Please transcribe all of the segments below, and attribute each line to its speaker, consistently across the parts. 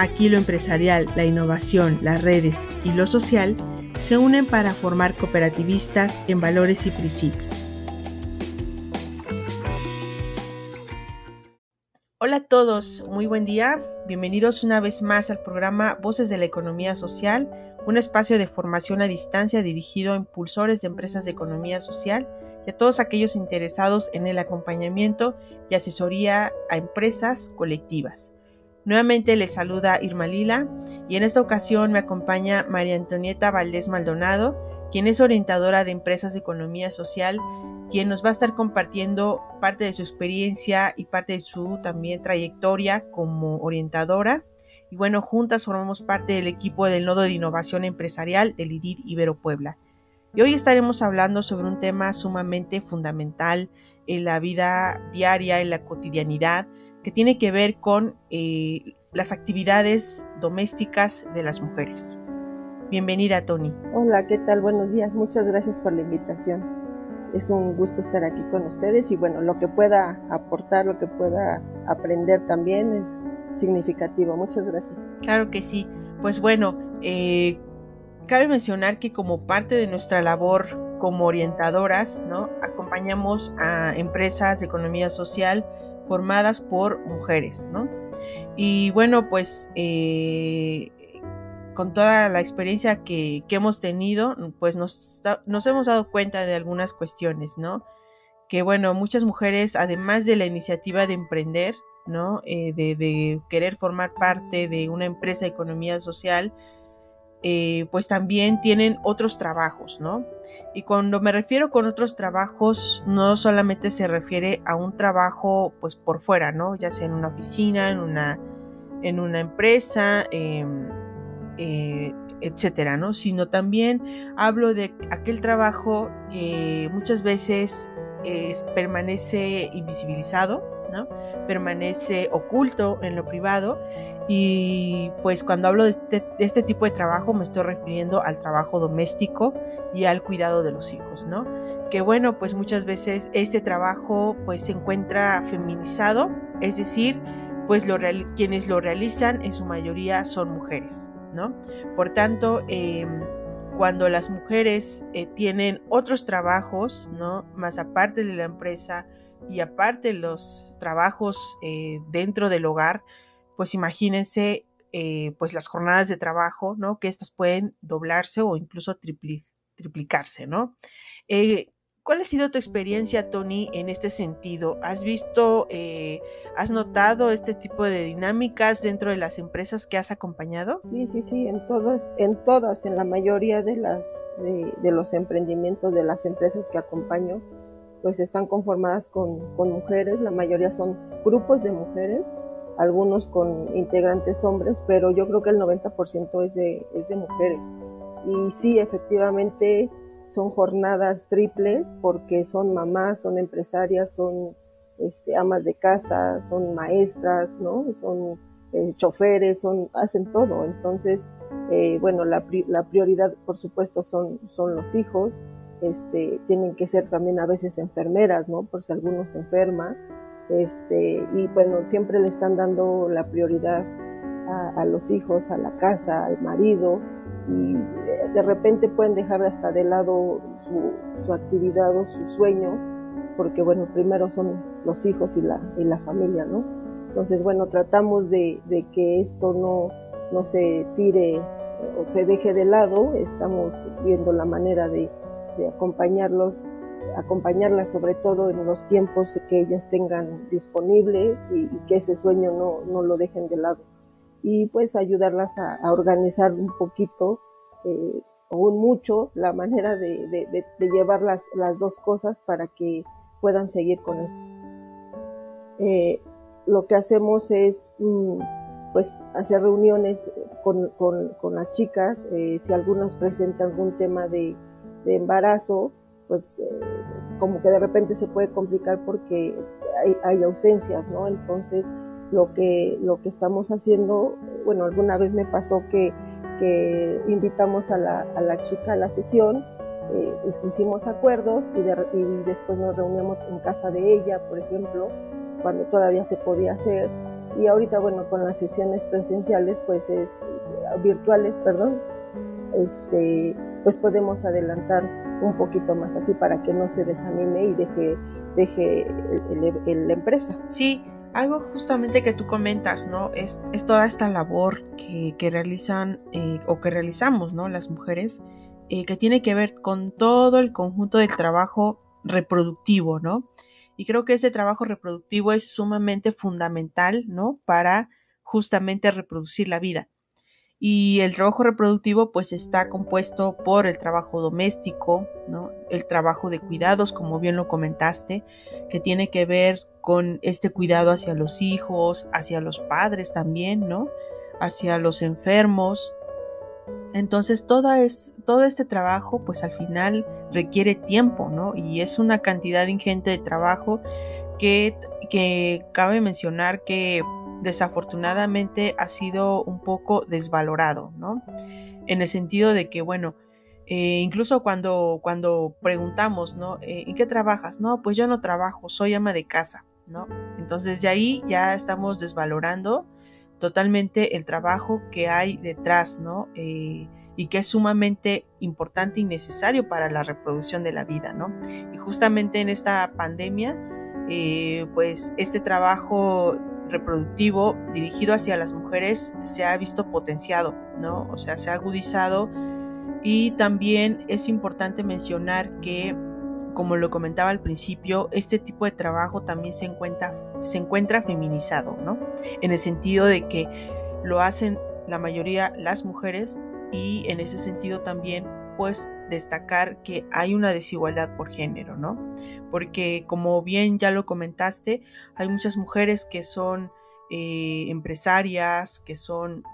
Speaker 1: Aquí lo empresarial, la innovación, las redes y lo social se unen para formar cooperativistas en valores y principios. Hola a todos, muy buen día. Bienvenidos una vez más al programa Voces de la Economía Social un espacio de formación a distancia dirigido a impulsores de empresas de economía social y a todos aquellos interesados en el acompañamiento y asesoría a empresas colectivas. Nuevamente les saluda Irma Lila y en esta ocasión me acompaña María Antonieta Valdés Maldonado, quien es orientadora de empresas de economía social, quien nos va a estar compartiendo parte de su experiencia y parte de su también trayectoria como orientadora y bueno, juntas formamos parte del equipo del Nodo de Innovación Empresarial del IDID Ibero Puebla. Y hoy estaremos hablando sobre un tema sumamente fundamental en la vida diaria, en la cotidianidad, que tiene que ver con eh, las actividades domésticas de las mujeres. Bienvenida, Tony.
Speaker 2: Hola, ¿qué tal? Buenos días. Muchas gracias por la invitación. Es un gusto estar aquí con ustedes y bueno, lo que pueda aportar, lo que pueda aprender también es significativo. Muchas gracias.
Speaker 1: Claro que sí. Pues bueno, eh, cabe mencionar que como parte de nuestra labor como orientadoras, ¿no? Acompañamos a empresas de economía social formadas por mujeres, ¿no? Y bueno, pues eh, con toda la experiencia que, hemos tenido, pues nos, hemos dado cuenta de algunas cuestiones, ¿no? Que bueno, muchas mujeres, además de la iniciativa de emprender, ¿no? Eh, de, querer formar parte de una empresa de economía social, eh, pues también tienen otros trabajos, ¿no? Y cuando me refiero con otros trabajos, no solamente se refiere a un trabajo, pues por fuera, ¿no? Ya sea en una oficina, en una, en una empresa, em, eh, etcétera, ¿no? Sino también hablo de aquel trabajo que muchas veces permanece invisibilizado, Permanece oculto en lo privado y pues cuando hablo este, de este, tipo de trabajo me estoy refiriendo al trabajo doméstico y al cuidado de los hijos, ¿no? Que bueno, pues muchas veces este trabajo pues se encuentra feminizado, es decir, pues quienes lo realizan en su mayoría son mujeres, ¿no? Por tanto, em, cuando las mujeres eh, tienen otros trabajos, ¿no? Más aparte de la empresa, y aparte los trabajos eh, dentro del hogar, pues imagínense eh, pues las jornadas de trabajo, ¿no? Que estas pueden doblarse o incluso triplicarse, ¿no? Eh, ¿Cuál ha sido tu experiencia, Tony, en este sentido? ¿Has visto, has notado este tipo de dinámicas dentro de las empresas que has acompañado?
Speaker 2: Sí, sí, sí, en todas, en todas, en la mayoría de las de los emprendimientos de las empresas que acompaño, pues están conformadas con, con mujeres, la mayoría son grupos de mujeres, algunos con integrantes hombres, pero yo creo que el 90% es de, es de mujeres. Y sí, efectivamente son jornadas triples porque son mamás, son empresarias, son este, amas de casa, son maestras, ¿no? Son eh, choferes, son, hacen todo. Entonces, eh, bueno, la, la, prioridad, por supuesto, son, son los hijos, este, tienen que ser también a veces enfermeras, ¿no? Por si alguno se enferma, este, y bueno, siempre le están dando la prioridad a, los hijos, a la casa, al marido, y eh, de repente pueden dejar hasta de lado su, actividad o su sueño, porque bueno, primero son los hijos y la, y la familia, ¿no? Entonces, bueno, tratamos de, de que esto no, no se tire o se deje de lado, estamos viendo la manera de, de acompañarlos, acompañarlas sobre todo en los tiempos que ellas tengan disponible y, que ese sueño no, no, lo dejen de lado. Y pues ayudarlas a, organizar un poquito eh, un mucho la manera de, de, llevar las, las, dos cosas para que puedan seguir con esto. Eh, lo que hacemos es mm, pues hacer reuniones con, con, las chicas, eh, si algunas presentan algún tema de, de embarazo, pues eh, como que de repente se puede complicar porque hay, ausencias, ¿no? Entonces, lo que, lo que estamos haciendo, bueno, alguna vez me pasó que, invitamos a la, a la chica a la sesión, eh, hicimos acuerdos y, y, después nos reuníamos en casa de ella, por ejemplo, cuando todavía se podía hacer. Y ahorita, bueno, con las sesiones presenciales, pues es, eh, virtuales, perdón, este, pues podemos adelantar un poquito más así para que no se desanime y deje, deje la empresa.
Speaker 1: Sí, algo justamente que tú comentas, ¿no? Es, es toda esta labor que, que realizan eh, o que realizamos, ¿no? Las mujeres, eh, que tiene que ver con todo el conjunto del trabajo reproductivo, ¿no? Y creo que ese trabajo reproductivo es sumamente fundamental, ¿no? Para justamente reproducir la vida. Y el trabajo reproductivo pues está compuesto por el trabajo doméstico, ¿no? El trabajo de cuidados, como bien lo comentaste, que tiene que ver con este cuidado hacia los hijos, hacia los padres también, ¿no? Hacia los enfermos. Entonces todo, es, todo este trabajo pues al final requiere tiempo, ¿no? Y es una cantidad ingente de trabajo que, que cabe mencionar que desafortunadamente ha sido un poco desvalorado, ¿no? En el sentido de que, bueno, eh, incluso cuando, cuando preguntamos, ¿no? Eh, ¿En qué trabajas? No, pues yo no trabajo, soy ama de casa, ¿no? Entonces de ahí ya estamos desvalorando totalmente el trabajo que hay detrás, ¿no? Eh, y que es sumamente importante y necesario para la reproducción de la vida, ¿no? Y justamente en esta pandemia, pues este trabajo reproductivo dirigido hacia las mujeres se ha visto potenciado, ¿no? O sea, se ha agudizado y también es importante mencionar que, como lo comentaba al principio, este tipo de trabajo también se encuentra, se encuentra feminizado, ¿no? En el sentido de que lo hacen la mayoría las mujeres y en ese sentido también pues destacar que hay una desigualdad por género, ¿no? Porque como bien ya lo comentaste, hay muchas mujeres que son eh, empresarias, que son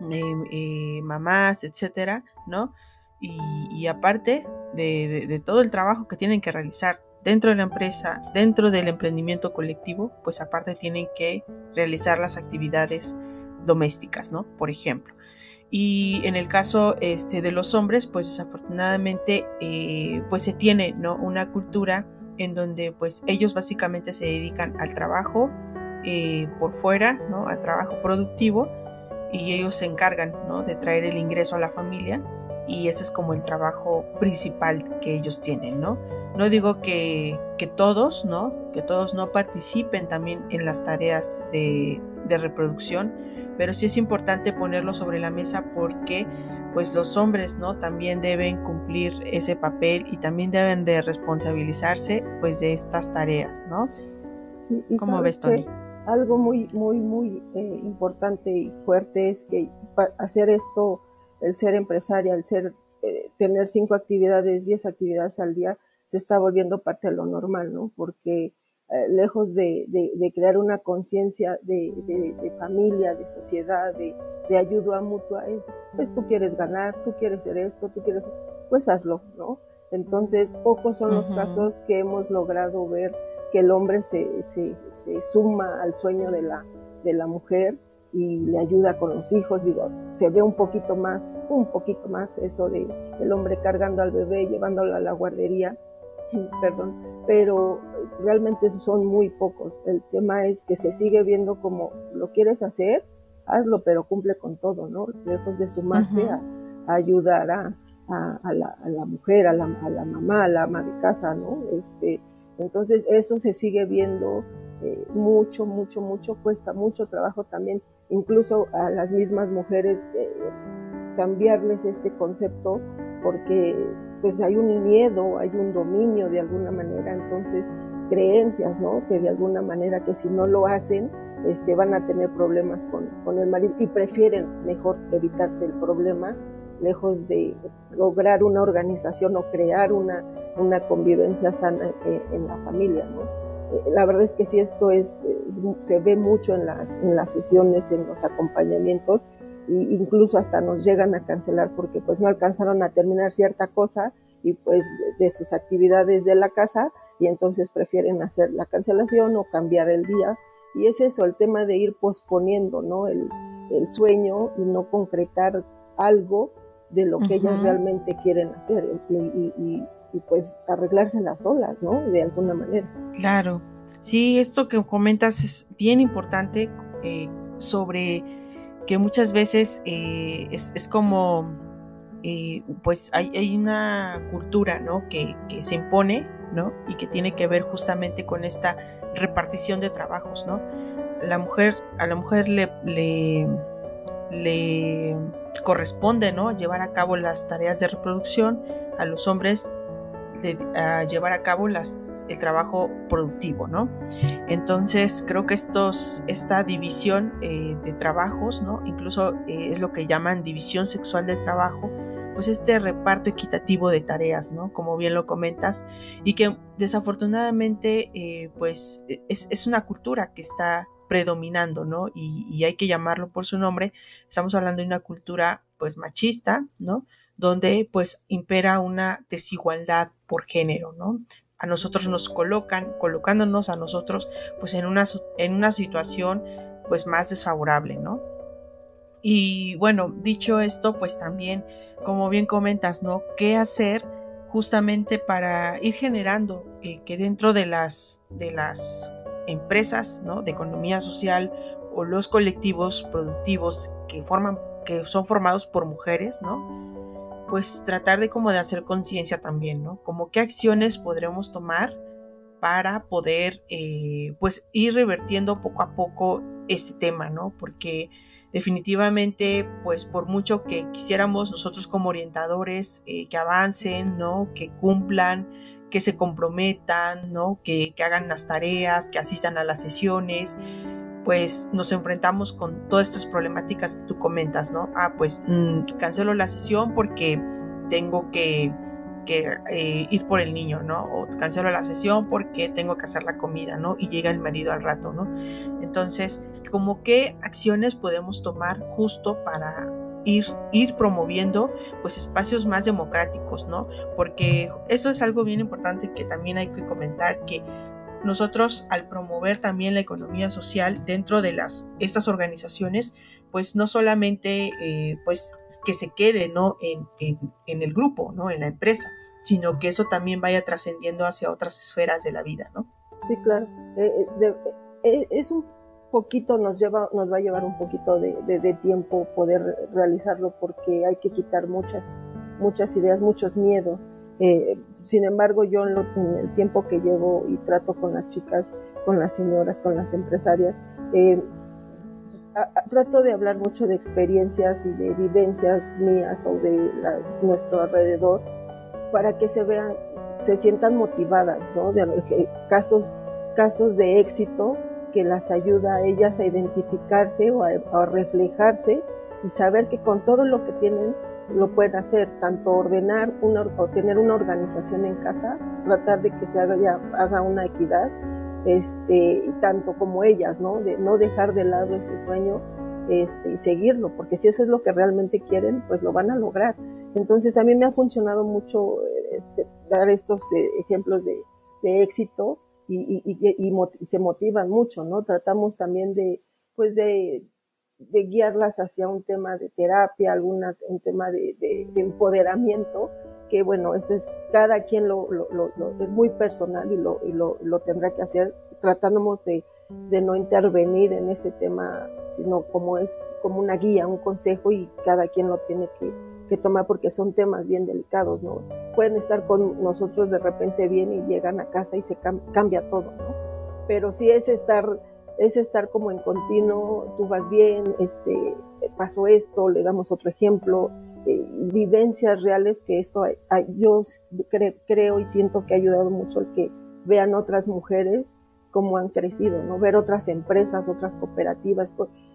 Speaker 1: Em, eh, mamás, etcétera, ¿no? Y, aparte de, todo el trabajo que tienen que realizar dentro de la empresa, dentro del emprendimiento colectivo, pues aparte tienen que realizar las actividades domésticas, ¿no? Por ejemplo. Y en el caso este, de los hombres, pues desafortunadamente, eh, pues se tiene, ¿no? Una cultura en donde pues ellos básicamente se dedican al trabajo eh, por fuera, ¿no? Al trabajo productivo y ellos se encargan ¿no? de traer el ingreso a la familia y ese es como el trabajo principal que ellos tienen, ¿no? No digo que, que todos, ¿no? Que todos no participen también en las tareas de, de reproducción, pero sí es importante ponerlo sobre la mesa porque pues los hombres, ¿no? También deben cumplir ese papel y también deben de responsabilizarse pues de estas tareas, ¿no?
Speaker 2: Sí, ¿Cómo ves, Tony? algo muy, muy, muy eh, importante y fuerte es que hacer esto, el ser empresaria, el ser, eh, tener cinco actividades, diez actividades al día, se está volviendo parte de lo normal, ¿no? Porque eh, lejos de, de, crear una conciencia de, de, familia, de sociedad, de, ayuda mutua, es, pues tú quieres ganar, tú quieres ser esto, tú quieres, pues hazlo, ¿no? Entonces, pocos son los casos que hemos logrado ver que el hombre se, se, se, suma al sueño de la, de la mujer y le ayuda con los hijos, digo, se ve un poquito más, un poquito más eso de el hombre cargando al bebé, llevándolo a la guardería, perdón, pero realmente son muy pocos. El tema es que se sigue viendo como lo quieres hacer, hazlo, pero cumple con todo, ¿no? Lejos de sumarse a, ayudar a, a, la, a, la, mujer, a la, a la mamá, a la ama de casa, ¿no? Este, entonces eso se sigue viendo eh, mucho, mucho, mucho, cuesta mucho trabajo también, incluso a las mismas mujeres eh, cambiarles este concepto porque pues hay un miedo, hay un dominio de alguna manera, entonces creencias, ¿no? Que de alguna manera que si no lo hacen, este, van a tener problemas con, con el marido y prefieren mejor evitarse el problema lejos de lograr una organización o crear una, una convivencia sana eh, en la familia, ¿no? Eh, la verdad es que sí, esto es, se ve mucho en las, en las sesiones, en los acompañamientos, e incluso hasta nos llegan a cancelar porque pues no alcanzaron a terminar cierta cosa y pues de sus actividades de la casa y entonces prefieren hacer la cancelación o cambiar el día. Y es eso, el tema de ir posponiendo, ¿no? El, el sueño y no concretar algo de lo que ellas realmente quieren hacer y, pues arreglárselas solas, ¿no? De alguna manera.
Speaker 1: Claro. Sí, esto que comentas es bien importante eh, sobre que muchas veces eh, es, como, eh, pues hay, hay, una cultura, ¿no? Que, que, se impone, ¿no? Y que tiene que ver justamente con esta repartición de trabajos, ¿no? La mujer, a la mujer le, le le corresponde ¿no? llevar a cabo las tareas de reproducción, a los hombres a llevar a cabo el trabajo productivo, ¿no? Entonces creo que esta división eh, de trabajos, ¿no? Incluso eh, es lo que llaman división sexual del trabajo, pues este reparto equitativo de tareas, ¿no? Como bien lo comentas, y que desafortunadamente, eh, pues es, es, una cultura que está predominando, ¿no? Y, hay que llamarlo por su nombre. Estamos hablando de una cultura, pues, machista, ¿no? Donde, pues, impera una desigualdad por género, ¿no? A nosotros nos colocan, colocándonos a nosotros, pues, en una, en una situación, pues, más desfavorable, ¿no? Y bueno, dicho esto, pues también, como bien comentas, ¿no? ¿Qué hacer justamente para ir generando eh, que dentro de las, de las empresas ¿no? de economía social o los colectivos productivos que, forman, que son formados por mujeres, ¿no? Pues tratar de como de hacer conciencia también, ¿no? Como qué acciones podremos tomar para poder eh, pues ir revertiendo poco a poco este tema, ¿no? Porque definitivamente pues por mucho que quisiéramos nosotros como orientadores eh, que avancen, ¿no? Que cumplan, que se comprometan, ¿no? Que, hagan las tareas, que asistan a las sesiones, pues nos enfrentamos con todas estas problemáticas que tú comentas, ¿no? Ah, pues mm, cancelo la sesión porque tengo que, eh, ir por el niño, ¿no? O cancelo la sesión porque tengo que hacer la comida, ¿no? Y llega el marido al rato, ¿no? Entonces, como qué acciones podemos tomar justo para ir, ir promoviendo pues espacios más democráticos, ¿no? Porque eso es algo bien importante que también hay que comentar que nosotros al promover también la economía social dentro de las estas organizaciones pues no solamente eh, pues que se quede no en, el grupo no en la empresa sino que eso también vaya trascendiendo hacia otras esferas de la vida no
Speaker 2: sí claro. Eh, eh, es un poquito nos lleva, nos va a llevar un poquito de, tiempo poder realizarlo porque hay que quitar muchas, muchas ideas, muchos miedos. Sin embargo, yo en, el tiempo que llevo y trato con las chicas, con las señoras, con las empresarias, eh, trato de hablar mucho de experiencias y de vivencias mías o de nuestro alrededor para que se vean, se sientan motivadas, ¿no? De, eh, casos, casos de éxito que las ayuda a ellas a identificarse o a, reflejarse y saber que con todo lo que tienen lo pueden hacer, tanto ordenar una, o tener una organización en casa, tratar de que se haga, ya, haga una equidad, este, tanto como ellas, ¿no? De no dejar de lado ese sueño este, y seguirlo, porque si eso es lo que realmente quieren, pues lo van a lograr. Entonces a mí me ha funcionado mucho eh, dar estos eh, ejemplos de, de éxito y, se motivan mucho, ¿no? Tratamos también de, pues de, guiarlas hacia un tema de terapia, alguna, un tema de, empoderamiento, que bueno, eso es, cada quien lo, es muy personal y lo, lo, tendrá que hacer. Tratamos de, de no intervenir en ese tema, sino como es, como una guía, un consejo y cada quien lo tiene que, que tomar porque son temas bien delicados, ¿no? Pueden estar con nosotros de repente bien y llegan a casa y se cambia todo, ¿no? Pero sí es estar, es estar como en continuo, tú vas bien, este, pasó esto, le damos otro ejemplo, eh, vivencias reales que esto, yo creo y siento que ha ayudado mucho el que vean otras mujeres cómo han crecido, ¿no? Ver otras empresas, otras cooperativas,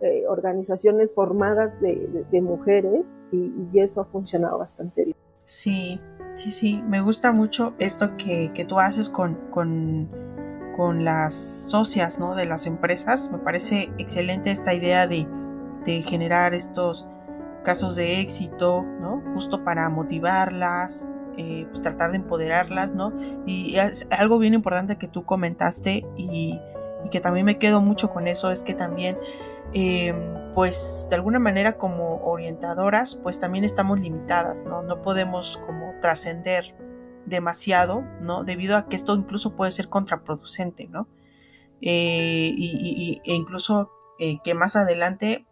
Speaker 2: eh, organizaciones formadas de, mujeres y, eso ha funcionado bastante bien.
Speaker 1: Sí, sí, sí, me gusta mucho esto que, tú haces con, con, con las socias ¿no? de las empresas. Me parece excelente esta idea de, de generar estos casos de éxito, ¿no? Justo para motivarlas, eh, pues tratar de empoderarlas, ¿no? Y es algo bien importante que tú comentaste y, que también me quedo mucho con eso es que también eh, pues de alguna manera como orientadoras pues también estamos limitadas, ¿no? No podemos como trascender demasiado, ¿no? Debido a que esto incluso puede ser contraproducente, ¿no? Eh, y, e incluso eh, que más adelante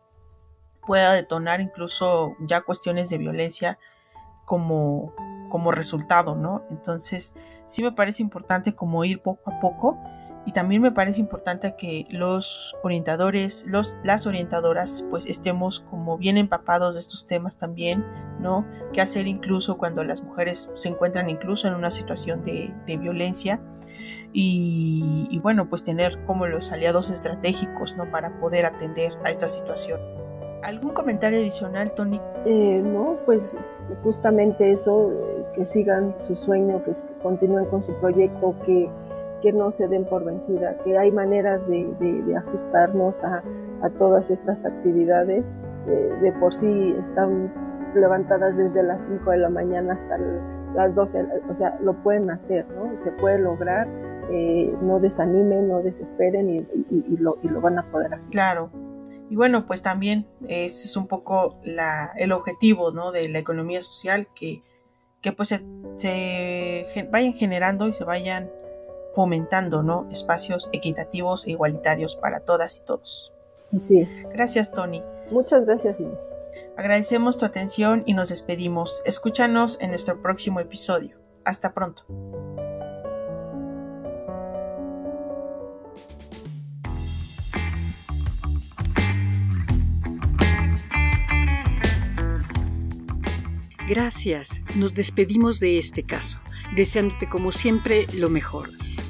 Speaker 1: pueda detonar incluso ya cuestiones de violencia como, como resultado, ¿no? Entonces, sí me parece importante como ir poco a poco y también me parece importante que los orientadores, los, las orientadoras, pues estemos como bien empapados de estos temas también, ¿no? Qué hacer incluso cuando las mujeres se encuentran incluso en una situación de, violencia. Y, y, bueno, pues tener como los aliados estratégicos, ¿no? Para poder atender a esta situación. ¿Algún comentario adicional, Tony?
Speaker 2: Eh, no, pues justamente eso, eh, que sigan su sueño, que continúen con su proyecto, que, que no se den por vencida, que hay maneras de, ajustarnos a, todas estas actividades. Eh, de por sí están levantadas desde las 5 de la mañana hasta las 12, o sea, lo pueden hacer, ¿no? Se puede lograr, eh, no desanimen, no desesperen y, lo, van a poder hacer.
Speaker 1: Claro, y bueno, pues también ese es un poco el objetivo ¿no? de la economía social, que, que pues se, se, vayan generando y se vayan fomentando ¿no? espacios equitativos e igualitarios para todas y todos.
Speaker 2: Así es.
Speaker 1: Gracias, Tony.
Speaker 2: Muchas gracias.
Speaker 1: Agradecemos tu atención y nos despedimos. Escúchanos en nuestro próximo episodio. Hasta pronto.
Speaker 3: Gracias, nos despedimos de este caso, deseándote como siempre lo mejor.